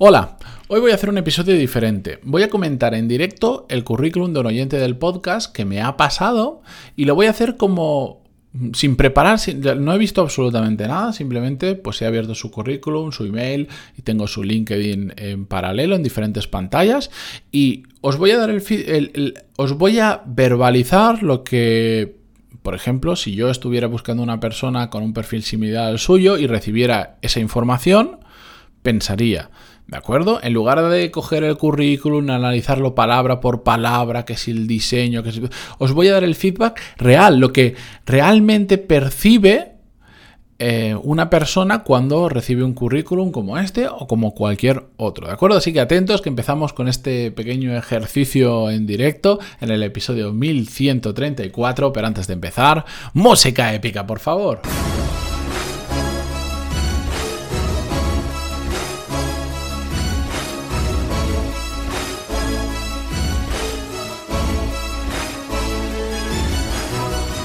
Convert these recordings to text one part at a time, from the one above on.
Hola, hoy voy a hacer un episodio diferente. Voy a comentar en directo el currículum de un oyente del podcast que me ha pasado y lo voy a hacer como sin preparar, no he visto absolutamente nada, simplemente pues he abierto su currículum, su email y tengo su LinkedIn en paralelo en diferentes pantallas y os voy a dar el, os voy a verbalizar lo que por ejemplo, si yo estuviera buscando una persona con un perfil similar al suyo y recibiera esa información, pensaría, ¿De acuerdo? En lugar de coger el currículum, analizarlo palabra por palabra, que si el diseño, que si... Os voy a dar el feedback real, lo que realmente percibe eh, una persona cuando recibe un currículum como este o como cualquier otro. ¿De acuerdo? Así que atentos que empezamos con este pequeño ejercicio en directo en el episodio 1134. Pero antes de empezar, música épica, por favor.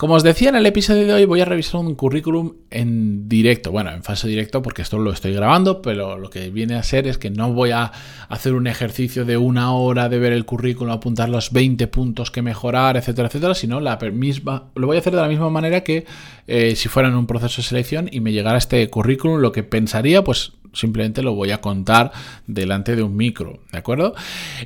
Como os decía en el episodio de hoy, voy a revisar un currículum en directo. Bueno, en fase directo porque esto lo estoy grabando, pero lo que viene a ser es que no voy a hacer un ejercicio de una hora de ver el currículum, apuntar los 20 puntos que mejorar, etcétera, etcétera, sino la misma, lo voy a hacer de la misma manera que eh, si fuera en un proceso de selección y me llegara este currículum, lo que pensaría, pues simplemente lo voy a contar delante de un micro, ¿de acuerdo?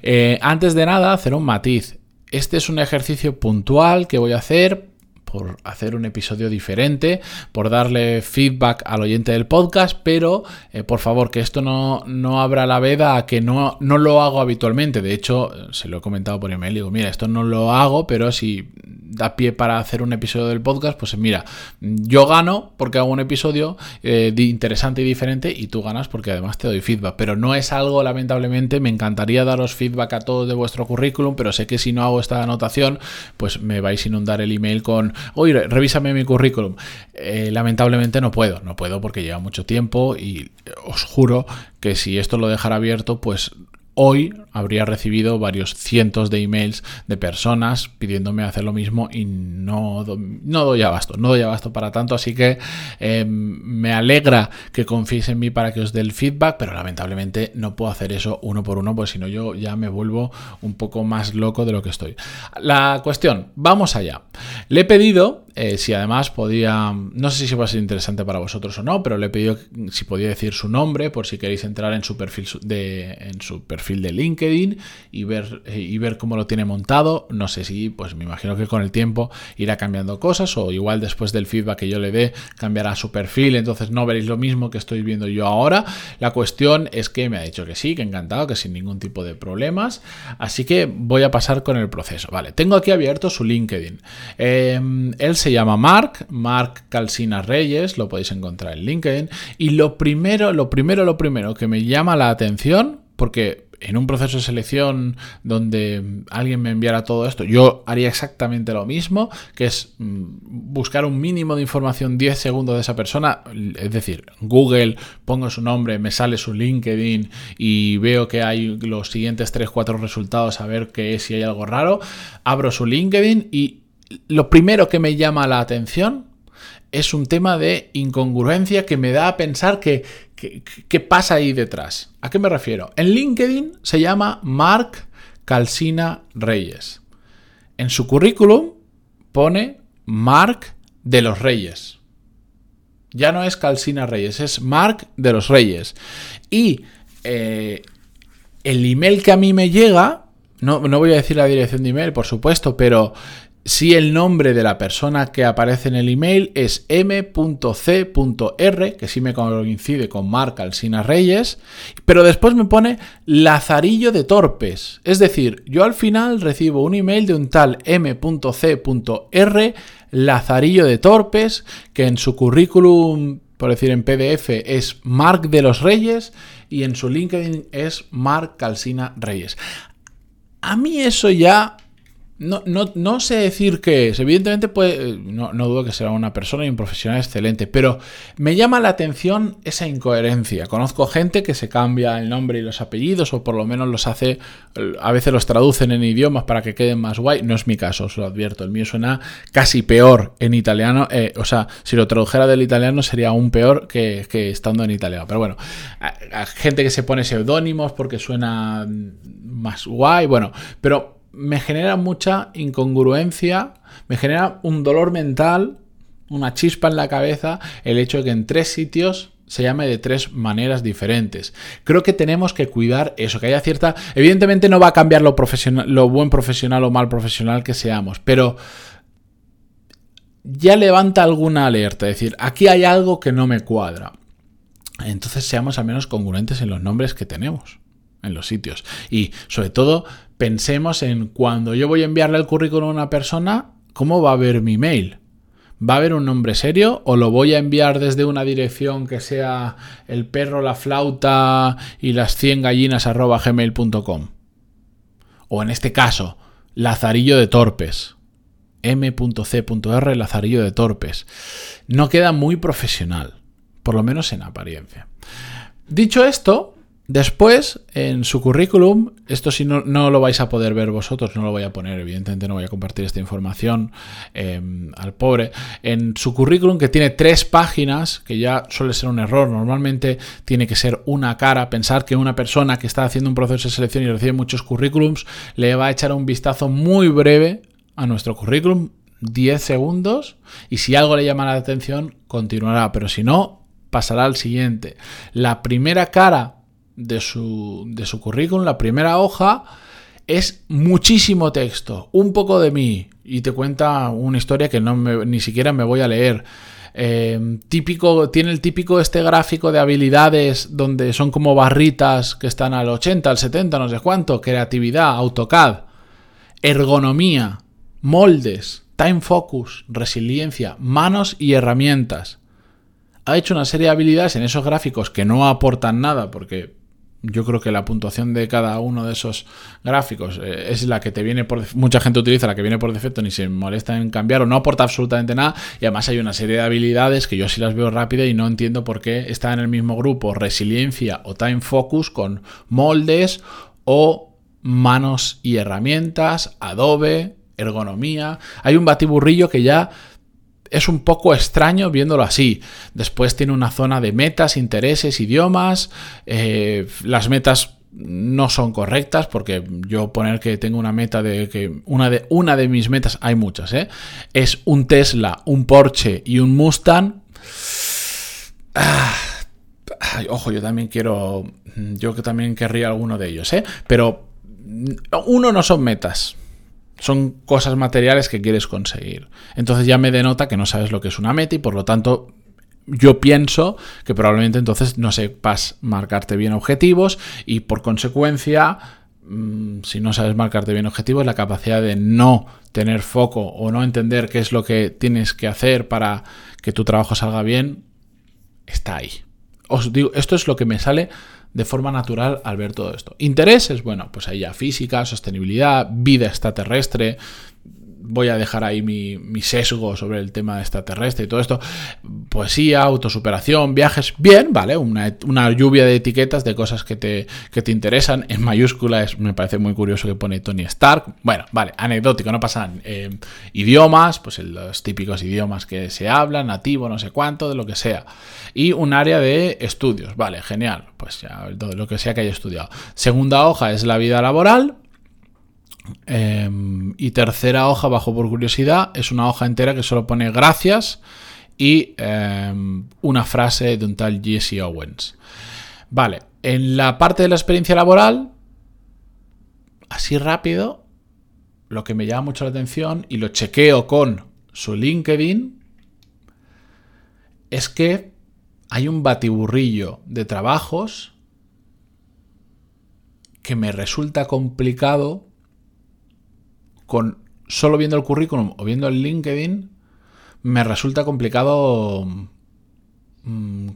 Eh, antes de nada, hacer un matiz. Este es un ejercicio puntual que voy a hacer por hacer un episodio diferente, por darle feedback al oyente del podcast, pero eh, por favor que esto no, no abra la veda a que no, no lo hago habitualmente. De hecho, se lo he comentado por email, digo, mira, esto no lo hago, pero si da pie para hacer un episodio del podcast, pues mira, yo gano porque hago un episodio eh, interesante y diferente y tú ganas porque además te doy feedback. Pero no es algo, lamentablemente, me encantaría daros feedback a todos de vuestro currículum, pero sé que si no hago esta anotación, pues me vais a inundar el email con, oye, revísame mi currículum. Eh, lamentablemente no puedo, no puedo porque lleva mucho tiempo y os juro que si esto lo dejara abierto, pues hoy habría recibido varios cientos de emails de personas pidiéndome hacer lo mismo y no, no doy abasto, no doy abasto para tanto, así que em, me alegra que confiéis en mí para que os dé el feedback, pero lamentablemente no puedo hacer eso uno por uno, pues si no yo ya me vuelvo un poco más loco de lo que estoy. La cuestión, vamos allá. Le he pedido eh, si además podía, no sé si va a ser interesante para vosotros o no, pero le pedido si podía decir su nombre por si queréis entrar en su perfil de, en su perfil de LinkedIn y ver, eh, y ver cómo lo tiene montado. No sé si, pues me imagino que con el tiempo irá cambiando cosas o igual después del feedback que yo le dé cambiará su perfil, entonces no veréis lo mismo que estoy viendo yo ahora. La cuestión es que me ha dicho que sí, que encantado, que sin ningún tipo de problemas. Así que voy a pasar con el proceso. Vale, tengo aquí abierto su LinkedIn. Eh, él se llama Mark, Mark Calcina Reyes, lo podéis encontrar en LinkedIn. Y lo primero, lo primero, lo primero que me llama la atención, porque en un proceso de selección donde alguien me enviara todo esto, yo haría exactamente lo mismo, que es mm, buscar un mínimo de información 10 segundos de esa persona, es decir, Google, pongo su nombre, me sale su LinkedIn y veo que hay los siguientes 3-4 resultados a ver qué es, si hay algo raro, abro su LinkedIn y lo primero que me llama la atención es un tema de incongruencia que me da a pensar que, qué pasa ahí detrás. ¿A qué me refiero? En LinkedIn se llama Mark Calcina Reyes. En su currículum pone Mark de los Reyes. Ya no es Calcina Reyes, es Mark de los Reyes. Y eh, el email que a mí me llega, no, no voy a decir la dirección de email, por supuesto, pero si el nombre de la persona que aparece en el email es m.c.r, que sí me coincide con Marc Alsina Reyes, pero después me pone Lazarillo de Torpes. Es decir, yo al final recibo un email de un tal m.c.r, Lazarillo de Torpes, que en su currículum, por decir en PDF, es Marc de los Reyes y en su LinkedIn es Marc Alsina Reyes. A mí eso ya no, no, no, sé decir qué es. Evidentemente, puede, no, no, dudo que será una persona y un profesional excelente, pero me llama la atención esa incoherencia. Conozco gente que se cambia el nombre y los apellidos, o por lo menos los hace, a veces los traducen en idiomas para que queden más guay. No es mi caso, os lo advierto. El mío suena casi peor en italiano. Eh, o sea, si lo tradujera del italiano sería aún peor que, estando en italiano. Pero bueno, gente que se pone seudónimos porque suena más guay. Bueno, pero me genera mucha incongruencia, me genera un dolor mental, una chispa en la cabeza, el hecho de que en tres sitios se llame de tres maneras diferentes. Creo que tenemos que cuidar eso, que haya cierta... Evidentemente no va a cambiar lo, profesional, lo buen profesional o mal profesional que seamos, pero ya levanta alguna alerta, es decir, aquí hay algo que no me cuadra. Entonces seamos al menos congruentes en los nombres que tenemos en los sitios. Y sobre todo pensemos en cuando yo voy a enviarle el currículum a una persona, ¿cómo va a ver mi mail? ¿Va a haber un nombre serio o lo voy a enviar desde una dirección que sea el perro, la flauta y las 100 gallinas arroba gmail.com? O en este caso, Lazarillo de Torpes. m.c.r Lazarillo de Torpes. No queda muy profesional, por lo menos en apariencia. Dicho esto, Después, en su currículum, esto si no, no, lo vais a poder ver vosotros, no lo voy a poner, evidentemente no voy a compartir esta información em, al pobre. En su currículum, que tiene tres páginas, que ya suele ser un error, normalmente tiene que ser una cara. Pensar que una persona que está haciendo un proceso de selección y recibe muchos currículums, le va a echar un vistazo muy breve a nuestro currículum, 10 segundos, y si algo le llama la atención, continuará, pero si no, pasará al siguiente. La primera cara de su, de su currículum, la primera hoja, es muchísimo texto, un poco de mí, y te cuenta una historia que no ni siquiera me voy a leer. Eh, típico, tiene el típico este gráfico de habilidades donde son como barritas que están al 80, al 70, no sé cuánto, creatividad, AutoCAD, ergonomía, moldes, time focus, resiliencia, manos y herramientas. Ha hecho una serie de habilidades en esos gráficos que no aportan nada porque yo creo que la puntuación de cada uno de esos gráficos eh, es la que te viene por mucha gente utiliza la que viene por defecto ni se molesta en cambiar o no aporta absolutamente nada y además hay una serie de habilidades que yo sí las veo rápida y no entiendo por qué está en el mismo grupo resiliencia o time focus con moldes o manos y herramientas, Adobe, ergonomía. Hay un batiburrillo que ya es un poco extraño viéndolo así. Después tiene una zona de metas, intereses, idiomas. Eh, las metas no son correctas porque yo poner que tengo una meta de que una de una de mis metas hay muchas ¿eh? es un Tesla un Porsche y un Mustang ah, ojo yo también quiero yo que también querría alguno de ellos ¿eh? pero uno no son metas son cosas materiales que quieres conseguir. Entonces ya me denota que no sabes lo que es una meta y por lo tanto yo pienso que probablemente entonces no sepas marcarte bien objetivos y por consecuencia, mm, si no sabes marcarte bien objetivos, la capacidad de no tener foco o no entender qué es lo que tienes que hacer para que tu trabajo salga bien, está ahí. Os digo, esto es lo que me sale de forma natural al ver todo esto. Intereses, bueno, pues ahí ya física, sostenibilidad, vida extraterrestre, voy a dejar ahí mi, sesgo sobre el tema extraterrestre y todo esto. Poesía, autosuperación, viajes, bien, vale, una, lluvia de etiquetas de cosas que te, que te interesan. En mayúsculas me parece muy curioso que pone Tony Stark. Bueno, vale, anecdótico, no pasa eh, idiomas, pues los típicos idiomas que se hablan, nativo, no sé cuánto, de lo que sea. Y un área de estudios, vale, genial, pues ya lo que sea que haya estudiado. Segunda hoja es la vida laboral, Em, y tercera hoja, bajo por curiosidad, es una hoja entera que solo pone gracias y em, una frase de un tal Jesse Owens. Vale, en la parte de la experiencia laboral, así rápido, lo que me llama mucho la atención y lo chequeo con su LinkedIn es que hay un batiburrillo de trabajos que me resulta complicado con solo viendo el currículum o viendo el LinkedIn, me resulta complicado mm,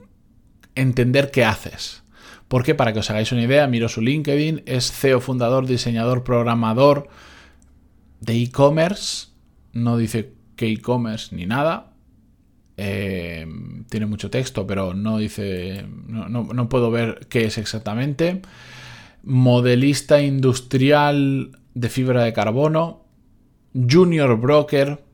entender qué haces. Porque para que os hagáis una idea, miro su LinkedIn, es CEO fundador, diseñador, programador. de e-commerce, no dice qué e-commerce ni nada. Eh, tiene mucho texto, pero no dice, no, no puedo ver qué es exactamente. Modelista industrial de fibra de carbono, junior broker,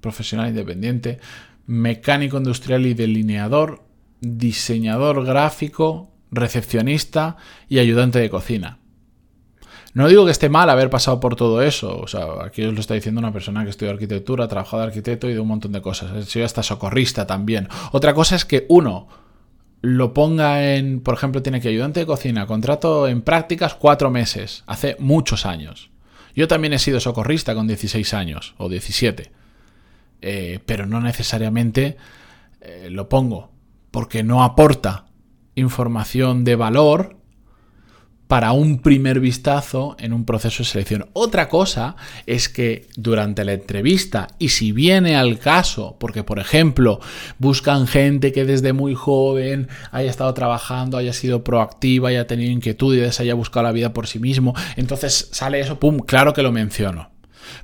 profesional independiente, mecánico industrial y delineador, diseñador gráfico, recepcionista y ayudante de cocina. No digo que esté mal haber pasado por todo eso, o sea, aquí os lo está diciendo una persona que estudia arquitectura, ha trabajado de arquitecto y de un montón de cosas. Soy hasta socorrista también. Otra cosa es que uno lo ponga en, por ejemplo, tiene que ayudante de cocina, contrato en prácticas cuatro meses, hace muchos años. Yo también he sido socorrista con 16 años o 17, eh, pero no necesariamente eh, lo pongo, porque no aporta información de valor para un primer vistazo en un proceso de selección. Otra cosa es que durante la entrevista, y si viene al caso, porque por ejemplo buscan gente que desde muy joven haya estado trabajando, haya sido proactiva, haya tenido inquietudes, haya buscado la vida por sí mismo, entonces sale eso, ¡pum!, claro que lo menciono.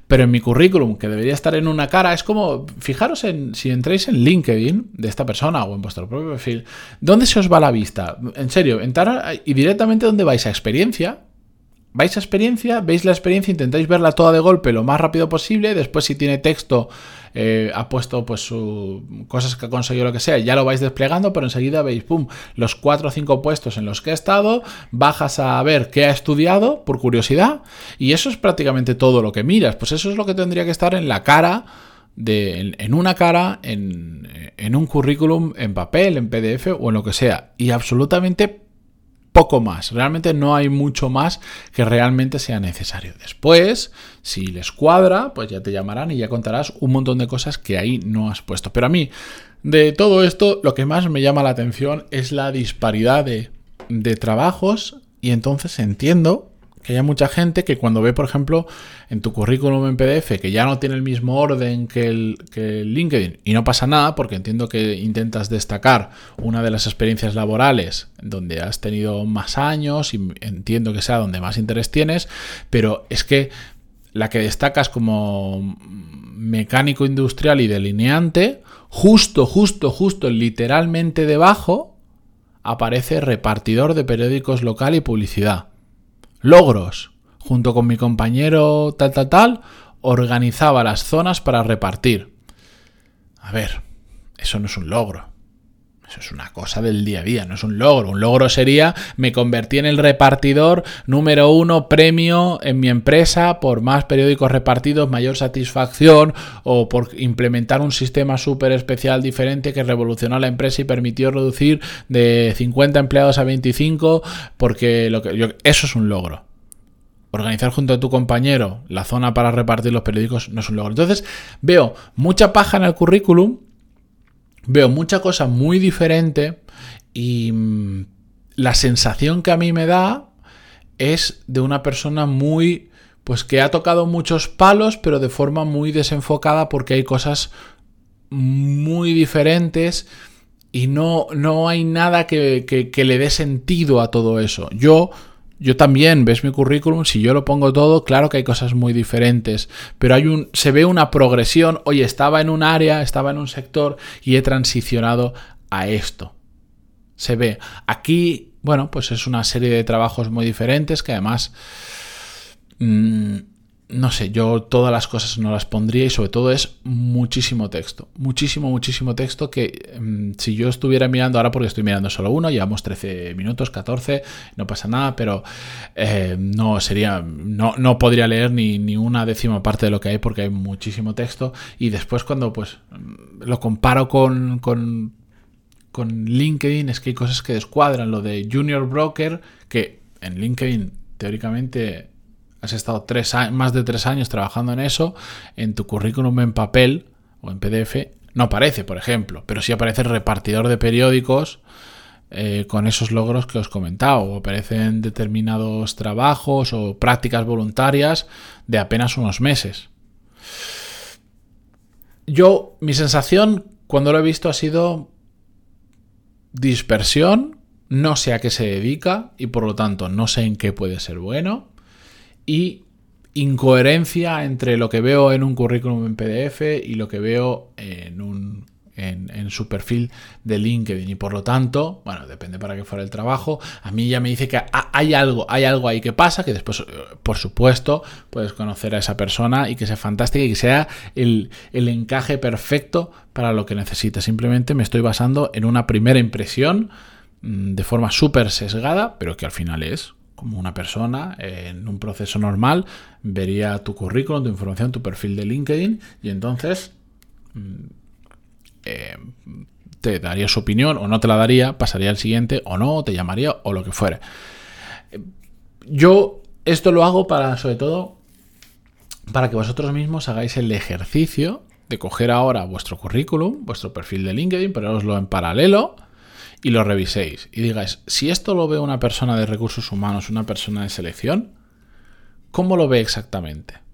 Pero en mi currículum, que debería estar en una cara, es como, fijaros en, si entráis en LinkedIn de esta persona o en vuestro propio perfil, ¿dónde se os va la vista? En serio, entrar y directamente dónde vais a experiencia, vais a experiencia, veis la experiencia, intentáis verla toda de golpe lo más rápido posible, después si tiene texto, eh, ha puesto pues su, cosas que ha conseguido, lo que sea, ya lo vais desplegando, pero enseguida veis, pum, los cuatro o cinco puestos en los que ha estado, bajas a ver qué ha estudiado, por curiosidad, y eso es prácticamente todo lo que miras, pues eso es lo que tendría que estar en la cara, de, en, una cara, en, en un currículum, en papel, en PDF o en lo que sea, y absolutamente poco más. Realmente no hay mucho más que realmente sea necesario. Después, si les cuadra, pues ya te llamarán y ya contarás un montón de cosas que ahí no has puesto. Pero a mí, de todo esto, lo que más me llama la atención es la disparidad de, trabajos y entonces entiendo que haya mucha gente que cuando ve, por ejemplo, en tu currículum en PDF que ya no tiene el mismo orden que el, que LinkedIn, y no pasa nada porque entiendo que intentas destacar una de las experiencias laborales donde has tenido más años y entiendo que sea donde más interés tienes, pero es que la que destacas como mecánico industrial y delineante, justo, justo, justo, literalmente debajo, aparece repartidor de periódicos local y publicidad logros. Junto con mi compañero tal, tal, tal, organizaba las zonas para repartir. A ver, eso no es un logro. Eso es una cosa del día a día, no es un logro. Un logro sería me convertí en el repartidor número uno premio en mi empresa por más periódicos repartidos, mayor satisfacción o por implementar un sistema súper especial diferente que revolucionó la empresa y permitió reducir de 50 empleados a 25 porque lo que, eso es un logro. Organizar junto a tu compañero la zona para repartir los periódicos no es un logro. Entonces veo mucha paja en el currículum veo mucha cosa muy diferente y mm, la sensación que a mí me da es de una persona muy, pues que ha tocado muchos palos, pero de forma muy desenfocada porque hay cosas muy diferentes y no, no hay nada que, que le dé sentido a todo eso. Yo yo también, ves mi currículum, si yo lo pongo todo, claro que hay cosas muy diferentes, pero hay un, se ve una progresión, oye, estaba en un área, estaba en un sector y he transicionado a esto. Se ve. Aquí, bueno, pues es una serie de trabajos muy diferentes que además... Mm, no sé, yo todas las cosas no las pondría y sobre todo es muchísimo texto, muchísimo, muchísimo texto que mm, si yo estuviera mirando ahora porque estoy mirando solo uno, llevamos 13 minutos, 14, no pasa nada, pero eh, no sería, no, no podría leer ni, ni, una décima parte de lo que hay porque hay muchísimo texto y después cuando pues mm, lo comparo con, con, con LinkedIn es que hay cosas que descuadran, lo de Junior Broker, que en LinkedIn teóricamente has estado tres, más de tres años trabajando en eso, en tu currículum en papel o en PDF no aparece, por ejemplo, pero sí aparece el repartidor de periódicos eh, con esos logros que os he comentado, o aparecen determinados trabajos o prácticas voluntarias de apenas unos meses. Yo, mi sensación cuando lo he visto ha sido dispersión, no sé a qué se dedica y por lo tanto no sé en qué puede ser bueno y incoherencia entre lo que veo en un currículum en PDF y lo que veo en un en, su perfil de LinkedIn y por lo tanto, bueno, depende para qué fuera el trabajo, a mí ya me dice que hay algo, hay algo ahí que pasa, que después, eh, por supuesto, puedes conocer a esa persona y que sea fantástica y que sea el, el encaje perfecto para lo que necesitas. Simplemente me estoy basando en una primera impresión mm, de forma súper sesgada, pero que al final es como una persona en un proceso normal vería tu currículum, tu información, tu perfil de LinkedIn y entonces mm, eh, te daría su opinión o no te la daría, pasaría al siguiente o no, te llamaría o lo que fuere. Yo esto lo hago para, sobre todo, para que vosotros mismos hagáis el ejercicio de coger ahora vuestro currículum, vuestro perfil de LinkedIn, poneroslo en paralelo y lo reviséis. Y digáis, si esto lo ve una persona de recursos humanos, una persona de selección, ¿cómo lo ve exactamente?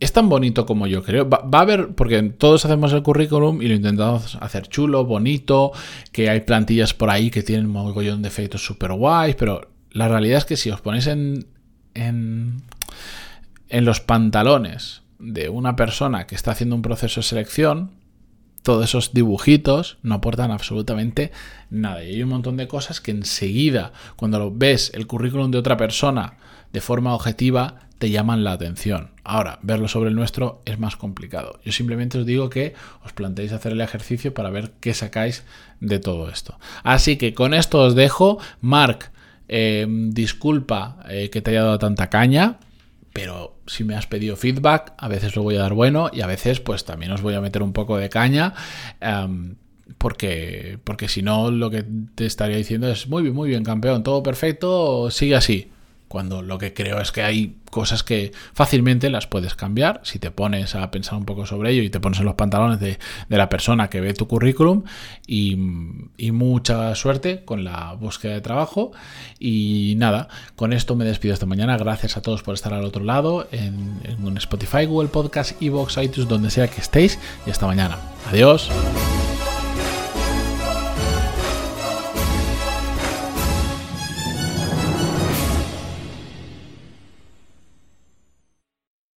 es tan bonito como yo creo. Va, a haber, porque todos hacemos el currículum y lo intentamos hacer chulo, bonito, que hay plantillas por ahí que tienen un mogollón de efectos super guays, pero la realidad es que si os ponéis en, en, en los pantalones de una persona que está haciendo un proceso de selección, todos esos dibujitos no aportan absolutamente nada. Y hay un montón de cosas que enseguida, cuando ves el currículum de otra persona de forma objetiva, te llaman la atención. Ahora, verlo sobre el nuestro es más complicado. Yo simplemente os digo que os planteéis hacer el ejercicio para ver qué sacáis de todo esto. Así que con esto os dejo. Mark, eh, disculpa eh, que te haya dado tanta caña pero si me has pedido feedback, a veces lo voy a dar bueno y a veces pues también os voy a meter un poco de caña. Em, porque, porque si no, lo que te estaría diciendo es muy bien, muy bien, campeón, todo perfecto, sigue así cuando lo que creo es que hay cosas que fácilmente las puedes cambiar si te pones a pensar un poco sobre ello y te pones en los pantalones de, la persona que ve tu currículum y, mucha suerte con la búsqueda de trabajo y nada, con esto me despido esta mañana, gracias a todos por estar al otro lado en, en Spotify, Google Podcast, Evox, iTunes, donde sea que estéis y hasta mañana. Adiós.